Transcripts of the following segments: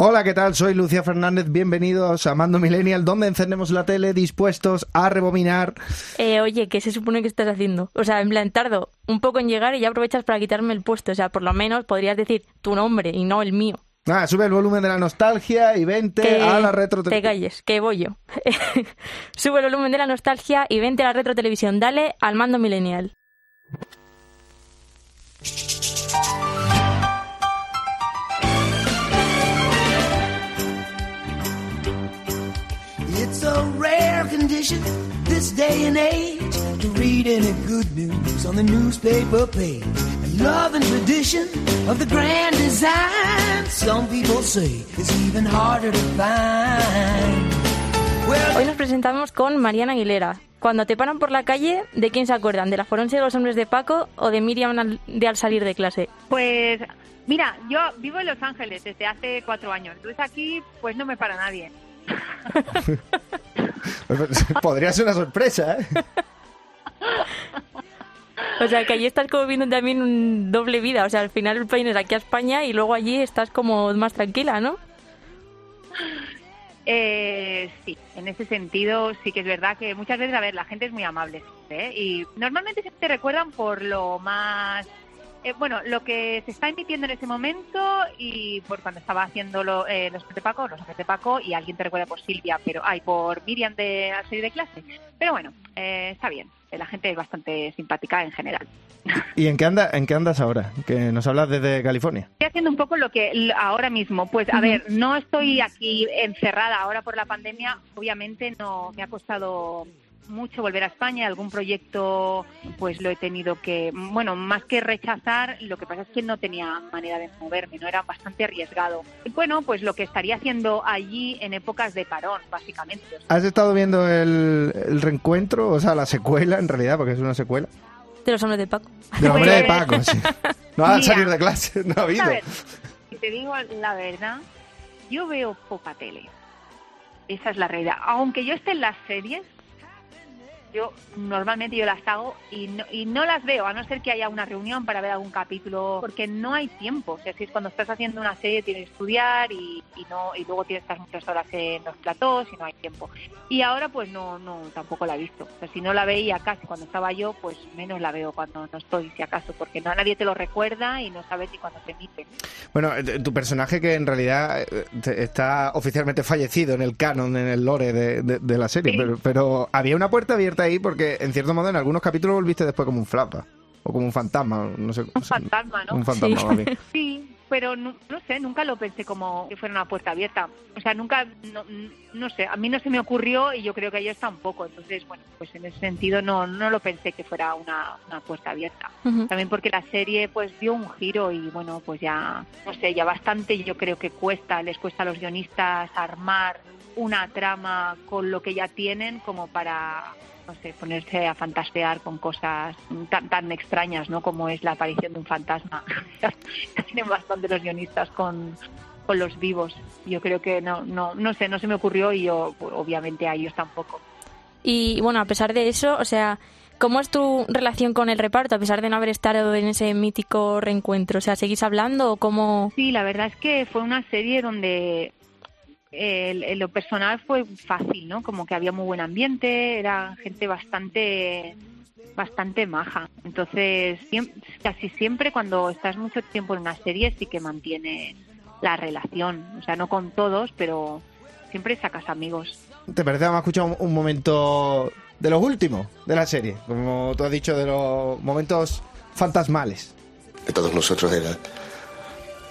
Hola, ¿qué tal? Soy Lucia Fernández. Bienvenidos a Mando Millennial, donde encendemos la tele dispuestos a rebobinar. Eh, oye, ¿qué se supone que estás haciendo? O sea, en plan, tardo un poco en llegar y ya aprovechas para quitarme el puesto. O sea, por lo menos podrías decir tu nombre y no el mío. Ah, sube el volumen de la nostalgia y vente Que a la retro. Te calles, que voy yo. Sube el volumen de la nostalgia y vente a la retro televisión. Dale al mando millennial. This day and age to read any good news on the newspaper page. And love and tradition of the grand design, some people say it's even harder to find. Hoy nos presentamos con Mariana Aguilera. Cuando te paran por la calle, ¿de quién se acuerdan? ¿De la forense de los hombres de Paco o de Miriam al- de al salir de clase? Pues mira, yo vivo en Los Ángeles desde hace cuatro años. Entonces aquí pues no me para nadie. Podría ser una sorpresa, ¿eh? O sea, que allí estás como viendo también un doble vida. O sea, al final vienes aquí a España y luego allí estás como más tranquila, ¿no? Eh, sí, en ese sentido sí que es verdad que muchas veces, a ver, la gente es muy amable ¿eh? y normalmente siempre te recuerdan por lo más, eh, bueno, lo que se está emitiendo en ese momento y por cuando estaba haciendo lo- eh, los de Paco, los de Paco y alguien te recuerda por Silvia, pero ay, por Miriam de al salir de clase. Pero bueno, eh, está bien, la gente es bastante simpática en general. ¿Y en qué, anda, en qué andas ahora? Que nos hablas desde California. Estoy haciendo un poco lo que ahora mismo. Pues a ver, no estoy aquí encerrada ahora por la pandemia. Obviamente no me ha costado mucho volver a España. Algún proyecto pues lo he tenido que, bueno, más que rechazar, lo que pasa es que no tenía manera de moverme, no era bastante arriesgado. Y bueno, pues lo que estaría haciendo allí en épocas de parón, básicamente. O sea, ¿Has estado viendo el, el reencuentro? O sea, la secuela, en realidad, porque es una secuela. De los hombres de Paco. De hombre de Pues- Paco, sí. No ha Mira. salir de clase, no ha habido. A ver, si te digo la verdad, yo veo poca tele. Esa es la realidad. Aunque yo esté en las series, yo normalmente yo las hago y no, y no las veo, a no ser que haya una reunión para ver algún capítulo, porque no hay tiempo. O sea, si es cuando estás haciendo una serie tienes que estudiar y, y no y luego tienes que estar muchas horas en los platós y no hay tiempo. Y ahora pues no no tampoco la he visto. O sea, si no la veía casi cuando estaba yo, pues menos la veo cuando no estoy, si acaso, porque no nadie te lo recuerda y no sabes ni cuándo se emite. Bueno, eh, tu personaje que en realidad eh, está oficialmente fallecido en el canon, en el lore de, de- de la serie, Sí. pero, pero había una puerta abierta ahí porque en cierto modo en algunos capítulos volviste después como un flapa o como un fantasma, no sé. Un fantasma, ¿no? Un fantasma, Sí. pero no, no sé, nunca lo pensé como que fuera una puerta abierta. O sea, nunca, no, no sé, a mí no se me ocurrió y yo creo que a ellos tampoco. Entonces, bueno, pues en ese sentido no, no lo pensé que fuera una, una puerta abierta. También porque la serie pues dio un giro y bueno, pues ya, no sé, ya bastante yo creo que cuesta, les cuesta a los guionistas armar una trama con lo que ya tienen como para no sé, ponerse a fantasear con cosas tan, tan extrañas, ¿no? Como es la aparición de un fantasma. Tienen bastante los guionistas con, con los vivos. Yo creo que no, no, no sé, no se me ocurrió y yo, pues, obviamente, a ellos tampoco. Y bueno, a pesar de eso, o sea, ¿cómo es tu relación con el reparto a pesar de no haber estado en ese mítico reencuentro? O sea, ¿seguís hablando o cómo...? Sí, la verdad es que fue una serie donde el- en lo personal fue fácil, ¿no? Como que había muy buen ambiente, era gente bastante bastante maja. Entonces, siem- casi siempre cuando estás mucho tiempo en una serie sí que mantiene la relación. O sea, no con todos, pero siempre sacas amigos. ¿Te parece que hemos escuchado un, un momento de los últimos de la serie? Como tú has dicho, de los momentos fantasmales. de todos nosotros era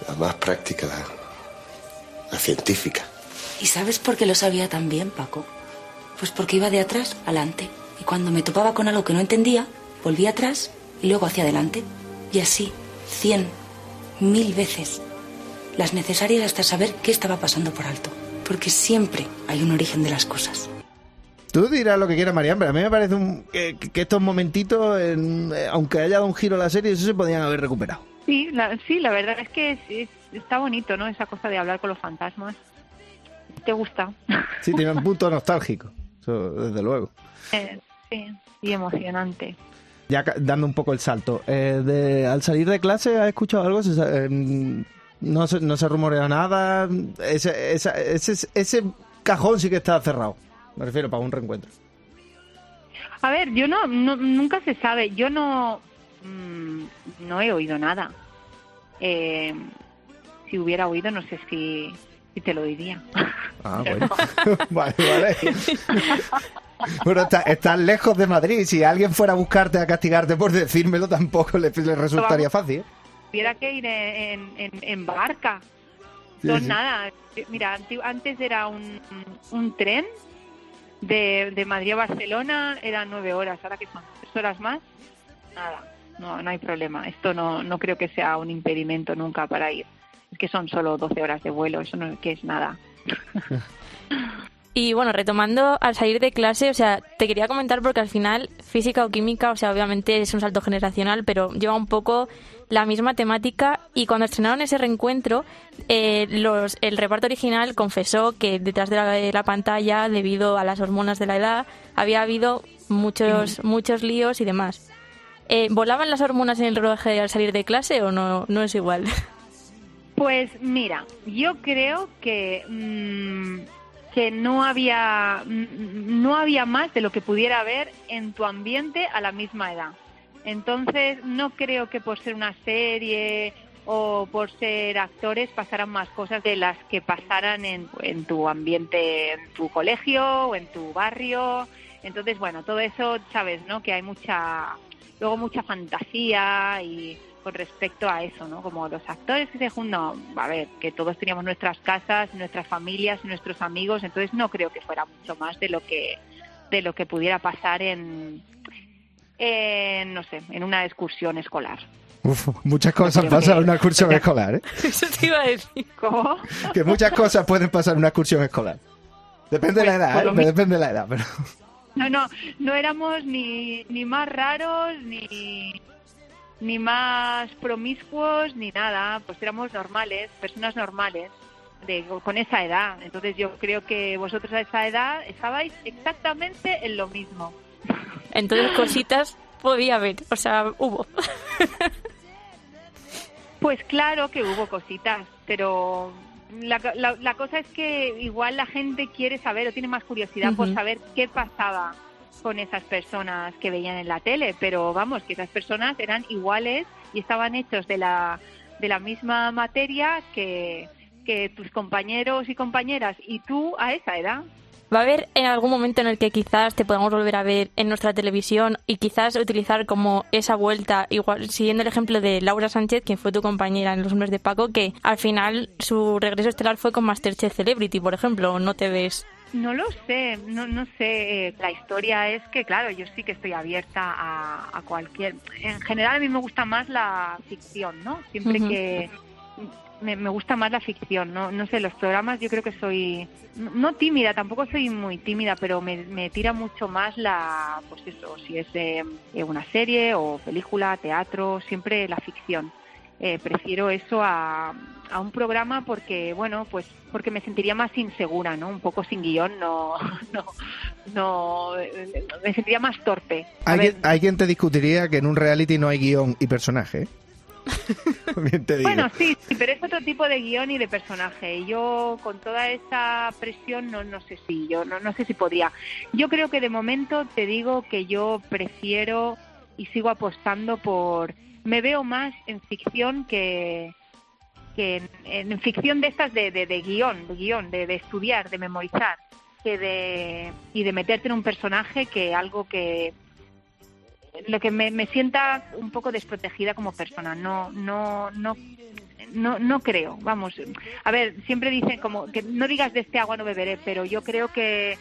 la más práctica, la, la científica. ¿Y sabes por qué lo sabía tan bien, Paco? Pues porque iba de atrás adelante. Y cuando me topaba con algo que no entendía, volvía atrás y luego hacia adelante. Y así, cien, mil veces. Las necesarias hasta saber qué estaba pasando por alto. Porque siempre hay un origen de las cosas. Tú dirás lo que quieras, Marian, pero a mí me parece un- que, que estos momentitos, en- eh, aunque haya dado un giro a la serie, eso se podían haber recuperado. Sí, la, sí, la verdad es que es- es- está bonito, ¿no? Esa cosa de hablar con los fantasmas. ¿Te gusta? Sí, tiene un punto nostálgico, eso, desde luego. Eh, sí, y emocionante. Ya dando un poco el salto, eh, de- al salir de clase, ¿has escuchado algo? Se en- No se, no se rumorea nada. Ese, esa- ese, ese cajón sí que está cerrado. Me refiero para un reencuentro. A ver, yo no, no- nunca se sabe. Yo no, mm, no he oído nada. Eh, si hubiera oído, no sé si, si te lo diría. Ah, bueno. vale, vale. bueno, está- estás lejos de Madrid. Si alguien fuera a buscarte, a castigarte por decírmelo, tampoco le, le resultaría fácil. ¿eh? Hubiera que ir en, en, en barca. Sí, Son sí. nada. Mira, anti- antes era un, un tren de, de Madrid a Barcelona, eran nueve horas. Ahora que son tres horas más, nada. No, no hay problema. Esto no, no creo que sea un impedimento nunca para ir. Es que son solo 12 horas de vuelo. Eso no que es nada. Y bueno, retomando al salir de clase, o sea, te quería comentar porque al final física o química, o sea, obviamente es un salto generacional, pero lleva un poco la misma temática y cuando estrenaron ese reencuentro, eh, los, el reparto original confesó que detrás de la, de la pantalla, debido a las hormonas de la edad, había habido muchos, muchos líos y demás. Eh, ¿Volaban las hormonas en el rodaje al salir de clase o no, no es igual? Pues mira, yo creo que mm, que no había mm, no había más de lo que pudiera haber en tu ambiente a la misma edad. Entonces no creo que por ser una serie o por ser actores pasaran más cosas de las que pasaran en, en tu ambiente, en tu colegio o en tu barrio. Entonces bueno, todo eso sabes, ¿no? Que hay mucha luego mucha fantasía y con respecto a eso, ¿no? Como los actores que se juntan, no, a ver, que todos teníamos nuestras casas, nuestras familias, nuestros amigos, entonces no creo que fuera mucho más de lo que de lo que pudiera pasar en, en no sé, en una excursión escolar. Uf, muchas cosas Creo pasan en una excursión escolar, ¿eh? Eso te iba a decir. ¿Cómo? Que muchas cosas pueden pasar en una excursión escolar. Depende de la Pues, edad, ¿eh? Depende de la edad, pero... No, no, no éramos ni, ni más raros, ni, ni más promiscuos, ni nada. Pues éramos normales, personas normales, de, con esa edad. Entonces yo creo que vosotros a esa edad estabais exactamente en lo mismo. Entonces cositas podía haber, o sea, hubo. Pues claro que hubo cositas, pero la, la- la cosa es que igual la gente quiere saber o tiene más curiosidad por saber qué pasaba con esas personas que veían en la tele, pero vamos, que esas personas eran iguales y estaban hechos de la, de la misma materia que, que tus compañeros y compañeras y tú a esa edad. ¿Va a haber en algún momento en el que quizás te podamos volver a ver en nuestra televisión y quizás utilizar como esa vuelta, igual siguiendo el ejemplo de Laura Sánchez, quien fue tu compañera en Los Hombres de Paco, que al final su regreso estelar fue con Masterchef Celebrity, por ejemplo, ¿o no te ves? No lo sé, no, no sé. eh, La historia es que, claro, yo sí que estoy abierta a, a cualquier. En general, a mí me gusta más la ficción, ¿no? Siempre que. Me, me gusta más la ficción, ¿no? No sé, los programas yo creo que soy. No, tímida, tampoco soy muy tímida, pero me, me tira mucho más la. Pues eso, si es eh, una serie o película, teatro, siempre la ficción. Eh, prefiero eso a, a un programa porque, bueno, pues porque me sentiría más insegura, ¿no? Un poco sin guion, no, no, no, me sentiría más torpe. A Hay, ver, quien- hay quien te discutiría que en un reality no hay guion y personaje. Bien te digo. Bueno, sí, sí, pero es otro tipo de guion y de personaje. Y yo con toda esa presión no, no sé si yo no, no sé si podría. Yo creo que de momento te digo que yo prefiero y sigo apostando por. Me veo más en ficción que que en, ficción de estas de, de, de guion, de guion, de, de estudiar, de memorizar, que de y de meterte en un personaje que algo que lo que me, me sienta un poco desprotegida como persona. No, no, no, no, no creo. Vamos, a ver, siempre dicen como que no digas de este agua no beberé, pero yo creo que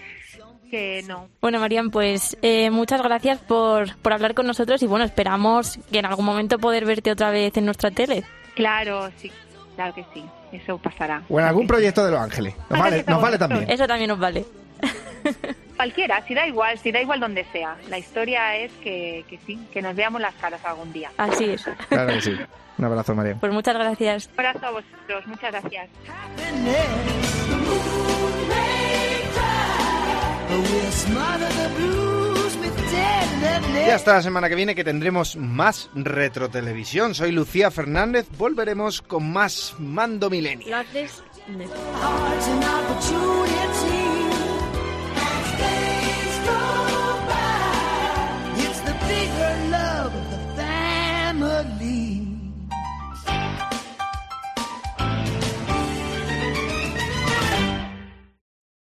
que no. Bueno, Marian, pues eh, muchas gracias por, por hablar con nosotros y bueno, esperamos que en algún momento poder verte otra vez en nuestra tele. Claro, sí, claro que sí. Eso pasará. O en algún proyecto de Los Ángeles. Nos vale, nos vale también. Eso también nos vale. Cualquiera, si da igual, si da igual donde sea. La historia es que, que sí, que nos veamos las caras algún día. Así es. Claro que sí. Un abrazo, María. Pues muchas gracias. Un abrazo a vosotros, muchas gracias. Y hasta la semana que viene que tendremos más retrotelevisión. Soy Lucía Fernández. Volveremos con más Mando Milenio.